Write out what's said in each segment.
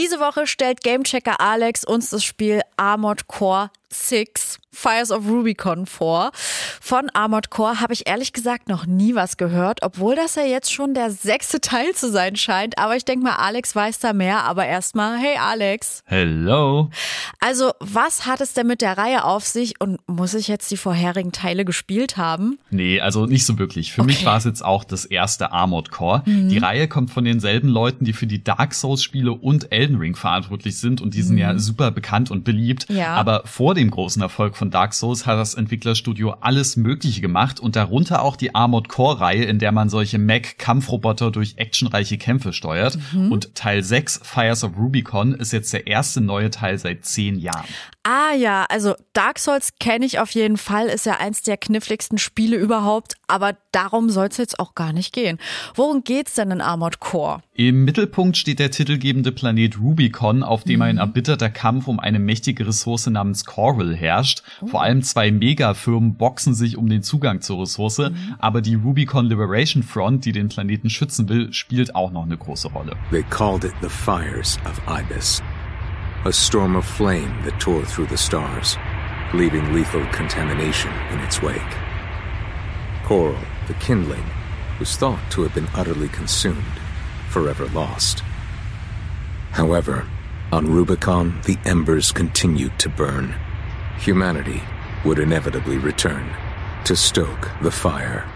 Diese Woche stellt Gamechecker Alex uns das Spiel Armored Core 6 Fires of Rubicon vor. Von Armored Core habe ich ehrlich gesagt noch nie was gehört, obwohl das ja jetzt schon der sechste Teil zu sein scheint. Aber ich denke mal, Alex weiß da mehr. Aber erstmal, hey Alex. Hello. Also, was hat es denn mit der Reihe auf sich und muss ich jetzt die vorherigen Teile gespielt haben? Nee, also nicht so wirklich. Für okay. mich war es jetzt auch das erste Armored Core. Mhm. Die Reihe kommt von denselben Leuten, die für die Dark Souls Spiele und Elden Ring verantwortlich sind und die sind mhm. ja super bekannt und beliebt. Ja. Aber vor dem großen Erfolg von Dark Souls hat das Entwicklerstudio alles Mögliche gemacht und darunter auch die Armored Core Reihe, in der man solche Mech-Kampfroboter durch actionreiche Kämpfe steuert. Mhm. Und Teil 6, Fires of Rubicon, ist jetzt der erste neue Teil seit zehn Jahren. Ah ja, also Dark Souls kenne ich auf jeden Fall, ist ja eins der kniffligsten Spiele überhaupt, aber darum soll es jetzt auch gar nicht gehen. Worum geht's denn in Armored Core? Im Mittelpunkt steht der titelgebende Planet Rubicon, auf dem mhm. ein erbitterter Kampf um eine mächtige Ressource namens Coral herrscht. Oh. Vor allem zwei Megafirmen boxen sich um den Zugang zur Ressource, mhm. aber die Rubicon Liberation Front, die den Planeten schützen will, spielt auch noch eine große Rolle. They called it the fires of Ibis. A storm of flame that tore through the stars, leaving lethal contamination in its wake. Coral, the kindling, was thought to have been utterly consumed, forever lost. However, on Rubicon, the embers continued to burn. Humanity would inevitably return to stoke the fire.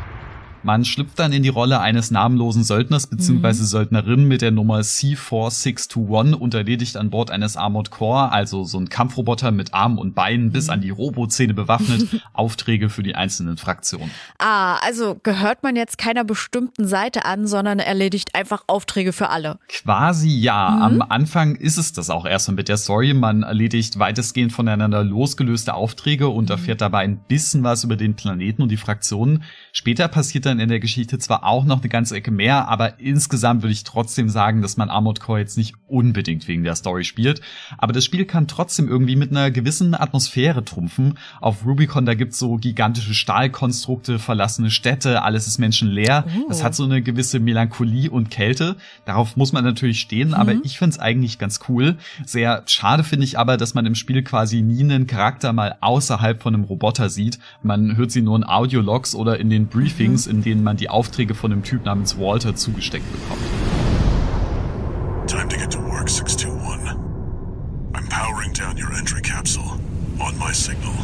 Man schlüpft dann in die Rolle eines namenlosen Söldners bzw. Mhm. Söldnerin mit der Nummer C4621 und erledigt an Bord eines Armored Core, also so ein Kampfroboter mit Armen und Beinen bis an die Robozähne bewaffnet, Aufträge für die einzelnen Fraktionen. Ah, also gehört man jetzt keiner bestimmten Seite an, sondern erledigt einfach Aufträge für alle. Quasi ja. Mhm. Am Anfang ist es das auch erstmal mit der Story. Man erledigt weitestgehend voneinander losgelöste Aufträge und erfährt dabei ein bisschen was über den Planeten und die Fraktionen. Später passiert dann dann in der Geschichte zwar auch noch eine ganze Ecke mehr, aber insgesamt würde ich trotzdem sagen, dass man Armored Core jetzt nicht unbedingt wegen der Story spielt. Aber das Spiel kann trotzdem irgendwie mit einer gewissen Atmosphäre trumpfen. Auf Rubicon, da gibt's so gigantische Stahlkonstrukte, verlassene Städte, alles ist menschenleer. Oh. Das hat so eine gewisse Melancholie und Kälte. Darauf muss man natürlich stehen, mhm. aber ich find's eigentlich ganz cool. Sehr schade finde ich aber, dass man im Spiel quasi nie einen Charakter mal außerhalb von einem Roboter sieht. Man hört sie nur in Audiologs oder in den Briefings, mhm. in denen man die Aufträge von einem Typ namens Walter zugesteckt bekommt. Time to get to work, 621. I'm powering down your entry capsule. On my signal.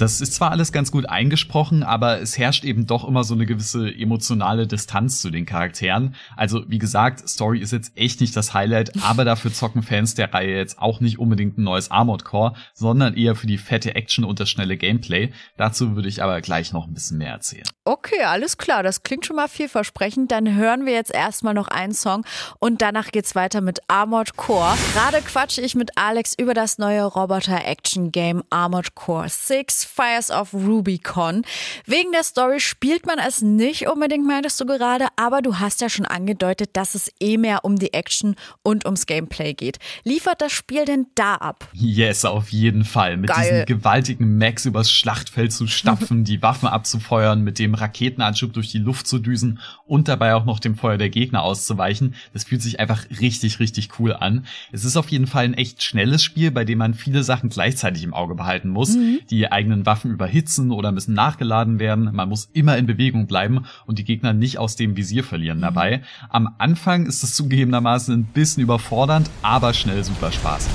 Das ist zwar alles ganz gut eingesprochen, aber es herrscht eben doch immer so eine gewisse emotionale Distanz zu den Charakteren. Also wie gesagt, Story ist jetzt echt nicht das Highlight, aber dafür zocken Fans der Reihe jetzt auch nicht unbedingt ein neues Armored Core, sondern eher für die fette Action und das schnelle Gameplay. Dazu würde ich aber gleich noch ein bisschen mehr erzählen. Okay, alles klar, das klingt schon mal vielversprechend. Dann hören wir jetzt erstmal noch einen Song und danach geht's weiter mit Armored Core. Gerade quatsche ich mit Alex über das neue Roboter-Action-Game Armored Core 6 Fires of Rubicon. Wegen der Story spielt man es nicht unbedingt, meintest du gerade, aber du hast ja schon angedeutet, dass es eh mehr um die Action und ums Gameplay geht. Liefert das Spiel denn da ab? Yes, auf jeden Fall. Mit Geil. diesen gewaltigen Max übers Schlachtfeld zu stapfen, die Waffen abzufeuern, mit dem Raketenanschub durch die Luft zu düsen und dabei auch noch dem Feuer der Gegner auszuweichen. Das fühlt sich einfach richtig, richtig cool an. Es ist auf jeden Fall ein echt schnelles Spiel, bei dem man viele Sachen gleichzeitig im Auge behalten muss. Mhm. Die eigenen eigenen Waffen überhitzen oder müssen nachgeladen werden. Man muss immer in Bewegung bleiben und die Gegner nicht aus dem Visier verlieren mhm. dabei. Am Anfang ist es zugegebenermaßen ein bisschen überfordernd, aber schnell super spaßig.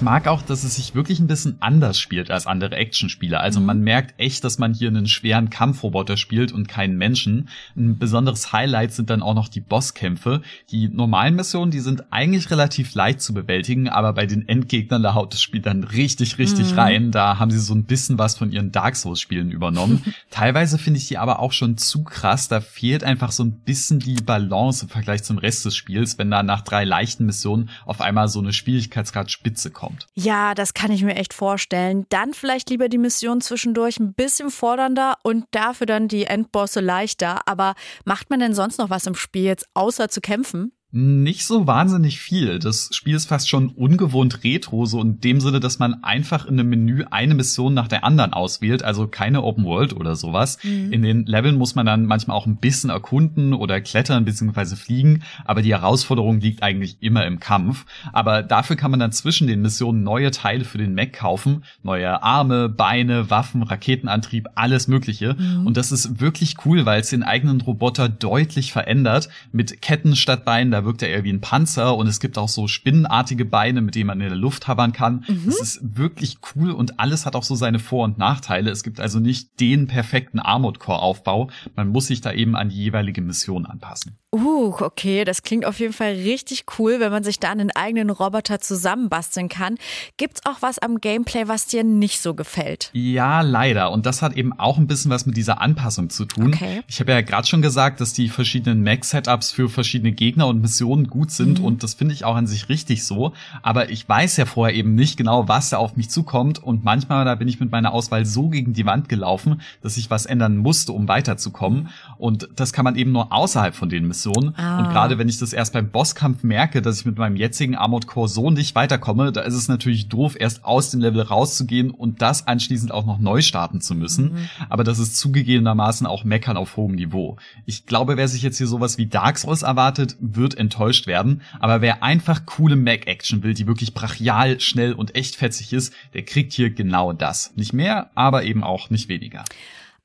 Ich mag auch, dass es sich wirklich ein bisschen anders spielt als andere Actionspiele. Also mhm. man merkt echt, dass man hier einen schweren Kampfroboter spielt und keinen Menschen. Ein besonderes Highlight sind dann auch noch die Bosskämpfe. Die normalen Missionen, die sind eigentlich relativ leicht zu bewältigen, aber bei den Endgegnern, da haut das Spiel dann richtig, richtig mhm. rein. Da haben sie so ein bisschen was von ihren Dark Souls Spielen übernommen. Teilweise finde ich die aber auch schon zu krass. Da fehlt einfach so ein bisschen die Balance im Vergleich zum Rest des Spiels, wenn da nach drei leichten Missionen auf einmal so eine Schwierigkeitsgrad Spitze kommt kommt. Ja, das kann ich mir echt vorstellen. Dann vielleicht lieber die Mission zwischendurch ein bisschen fordernder und dafür dann die Endbosse leichter. Aber macht man denn sonst noch was im Spiel jetzt außer zu kämpfen? Nicht so wahnsinnig viel. Das Spiel ist fast schon ungewohnt retro, so in dem Sinne, dass man einfach in einem Menü eine Mission nach der anderen auswählt, also keine Open World oder sowas. Mhm. In den Leveln muss man dann manchmal auch ein bisschen erkunden oder klettern bzw. fliegen, aber die Herausforderung liegt eigentlich immer im Kampf. Aber dafür kann man dann zwischen den Missionen neue Teile für den Mac kaufen, neue Arme, Beine, Waffen, Raketenantrieb, alles mögliche. Mhm. Und das ist wirklich cool, weil es den eigenen Roboter deutlich verändert, mit Ketten statt Beinen wirkt er eher wie ein Panzer und es gibt auch so spinnenartige Beine, mit denen man in der Luft hovern kann. Mhm. Das ist wirklich cool und alles hat auch so seine Vor- und Nachteile. Es gibt also nicht den perfekten Armored Core Aufbau. Man muss sich da eben an die jeweilige Mission anpassen. Uh, okay, das klingt auf jeden Fall richtig cool, wenn man sich da einen eigenen Roboter zusammenbasteln kann. Gibt's auch was am Gameplay, was dir nicht so gefällt? Ja, leider. Und das hat eben auch ein bisschen was mit dieser Anpassung zu tun. Okay. Ich habe ja gerade schon gesagt, dass die verschiedenen Mac-Setups für verschiedene Gegner und Missionen gut sind mhm. und das finde ich auch an sich richtig so. Aber ich weiß ja vorher eben nicht genau, was da auf mich zukommt und manchmal da bin ich mit meiner Auswahl so gegen die Wand gelaufen, dass ich was ändern musste, um weiterzukommen. Und das kann man eben nur außerhalb von den Missionen Mission. Ah. Und gerade wenn ich das erst beim Bosskampf merke, dass ich mit meinem jetzigen Armored Core so nicht weiterkomme, da ist es natürlich doof, erst aus dem Level rauszugehen und das anschließend auch noch neu starten zu müssen. Mhm. Aber das ist zugegebenermaßen auch Meckern auf hohem Niveau. Ich glaube, wer sich jetzt hier sowas wie Dark Souls erwartet, wird enttäuscht werden. Aber wer einfach coole Mac-Action will, die wirklich brachial, schnell und echt fetzig ist, der kriegt hier genau das. Nicht mehr, aber eben auch nicht weniger.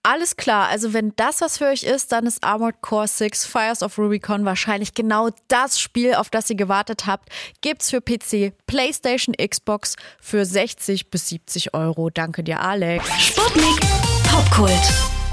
Alles klar, also wenn das was für euch ist, dann ist Armored Core 6 Fires of Rubicon wahrscheinlich genau das Spiel, auf das ihr gewartet habt. Gibt's für PC, PlayStation, Xbox für 60 bis 70 Euro. Danke dir, Alex. Sputnik Popkult.